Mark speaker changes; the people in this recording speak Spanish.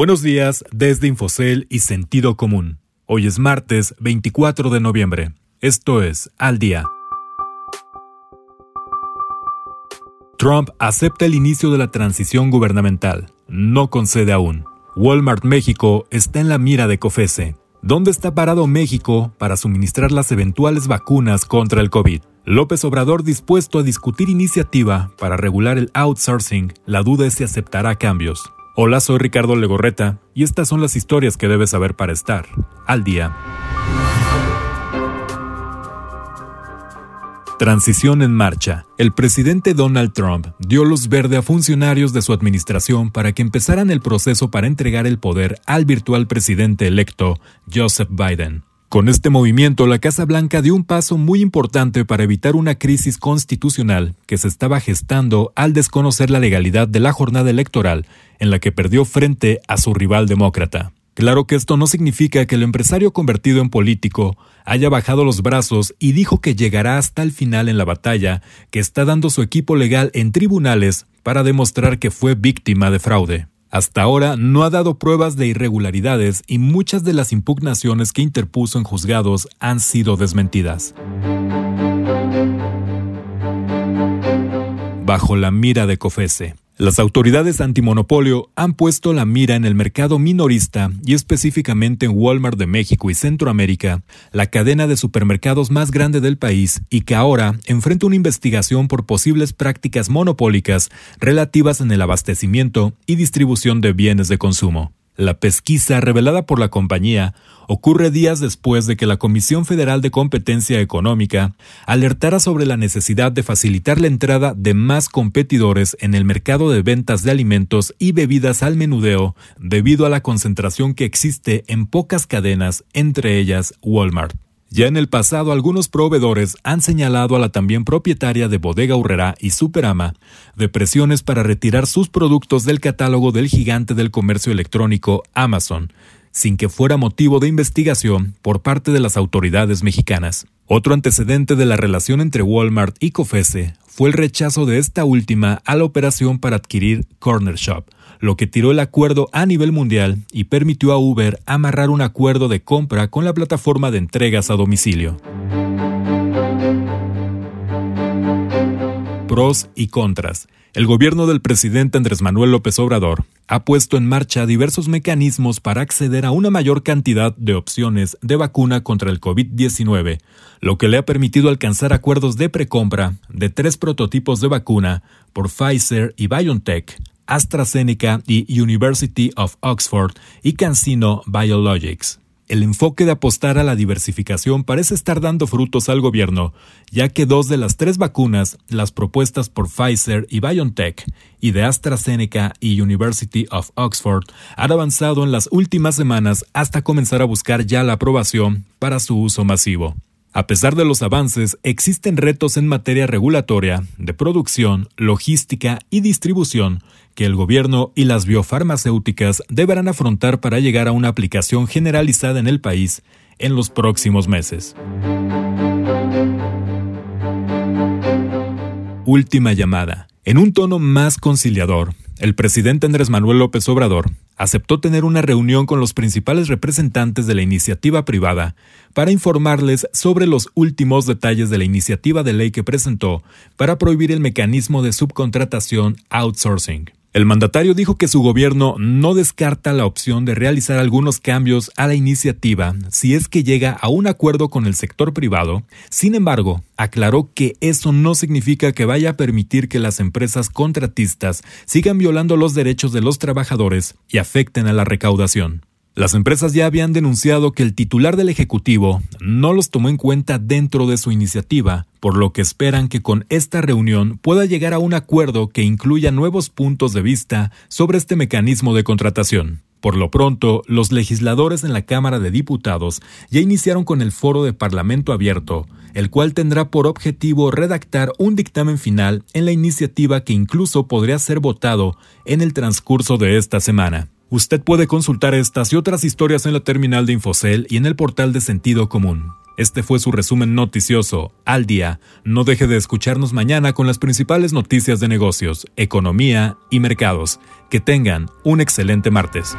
Speaker 1: Buenos días desde Infocel y Sentido Común. Hoy es martes 24 de noviembre. Esto es Al Día. Trump acepta el inicio de la transición gubernamental. No concede aún. Walmart México está en la mira de COFESE. ¿Dónde está parado México para suministrar las eventuales vacunas contra el COVID? López Obrador dispuesto a discutir iniciativa para regular el outsourcing, la duda es si aceptará cambios. Hola, soy Ricardo Legorreta y estas son las historias que debes saber para estar al día. Transición en marcha. El presidente Donald Trump dio luz verde a funcionarios de su administración para que empezaran el proceso para entregar el poder al virtual presidente electo, Joseph Biden. Con este movimiento, la Casa Blanca dio un paso muy importante para evitar una crisis constitucional que se estaba gestando al desconocer la legalidad de la jornada electoral en la que perdió frente a su rival demócrata. Claro que esto no significa que el empresario convertido en político haya bajado los brazos y dijo que llegará hasta el final en la batalla que está dando su equipo legal en tribunales para demostrar que fue víctima de fraude. Hasta ahora no ha dado pruebas de irregularidades y muchas de las impugnaciones que interpuso en juzgados han sido desmentidas. Bajo la mira de COFESE. Las autoridades antimonopolio han puesto la mira en el mercado minorista y específicamente en Walmart de México y Centroamérica, la cadena de supermercados más grande del país y que ahora enfrenta una investigación por posibles prácticas monopólicas relativas en el abastecimiento y distribución de bienes de consumo. La pesquisa revelada por la compañía ocurre días después de que la Comisión Federal de Competencia Económica alertara sobre la necesidad de facilitar la entrada de más competidores en el mercado de ventas de alimentos y bebidas al menudeo debido a la concentración que existe en pocas cadenas, entre ellas Walmart. Ya en el pasado, algunos proveedores han señalado a la también propietaria de Bodega Urrera y Superama de presiones para retirar sus productos del catálogo del gigante del comercio electrónico Amazon, sin que fuera motivo de investigación por parte de las autoridades mexicanas. Otro antecedente de la relación entre Walmart y Cofese fue el rechazo de esta última a la operación para adquirir Corner Shop, lo que tiró el acuerdo a nivel mundial y permitió a Uber amarrar un acuerdo de compra con la plataforma de entregas a domicilio. Pros y contras. El gobierno del presidente Andrés Manuel López Obrador ha puesto en marcha diversos mecanismos para acceder a una mayor cantidad de opciones de vacuna contra el COVID-19, lo que le ha permitido alcanzar acuerdos de precompra de tres prototipos de vacuna por Pfizer y BioNTech, AstraZeneca y University of Oxford y CanSino Biologics. El enfoque de apostar a la diversificación parece estar dando frutos al gobierno, ya que dos de las tres vacunas, las propuestas por Pfizer y BioNTech, y de AstraZeneca y University of Oxford, han avanzado en las últimas semanas hasta comenzar a buscar ya la aprobación para su uso masivo. A pesar de los avances, existen retos en materia regulatoria, de producción, logística y distribución que el gobierno y las biofarmacéuticas deberán afrontar para llegar a una aplicación generalizada en el país en los próximos meses. Última llamada. En un tono más conciliador, el presidente Andrés Manuel López Obrador aceptó tener una reunión con los principales representantes de la iniciativa privada para informarles sobre los últimos detalles de la iniciativa de ley que presentó para prohibir el mecanismo de subcontratación outsourcing. El mandatario dijo que su gobierno no descarta la opción de realizar algunos cambios a la iniciativa si es que llega a un acuerdo con el sector privado. Sin embargo, aclaró que eso no significa que vaya a permitir que las empresas contratistas sigan violando los derechos de los trabajadores y afecten a la recaudación. Las empresas ya habían denunciado que el titular del Ejecutivo no los tomó en cuenta dentro de su iniciativa, por lo que esperan que con esta reunión pueda llegar a un acuerdo que incluya nuevos puntos de vista sobre este mecanismo de contratación. Por lo pronto, los legisladores en la Cámara de Diputados ya iniciaron con el foro de Parlamento abierto, el cual tendrá por objetivo redactar un dictamen final en la iniciativa que incluso podría ser votado en el transcurso de esta semana. Usted puede consultar estas y otras historias en la terminal de Infocel y en el portal de Sentido Común. Este fue su resumen noticioso al día. No deje de escucharnos mañana con las principales noticias de negocios, economía y mercados. Que tengan un excelente martes.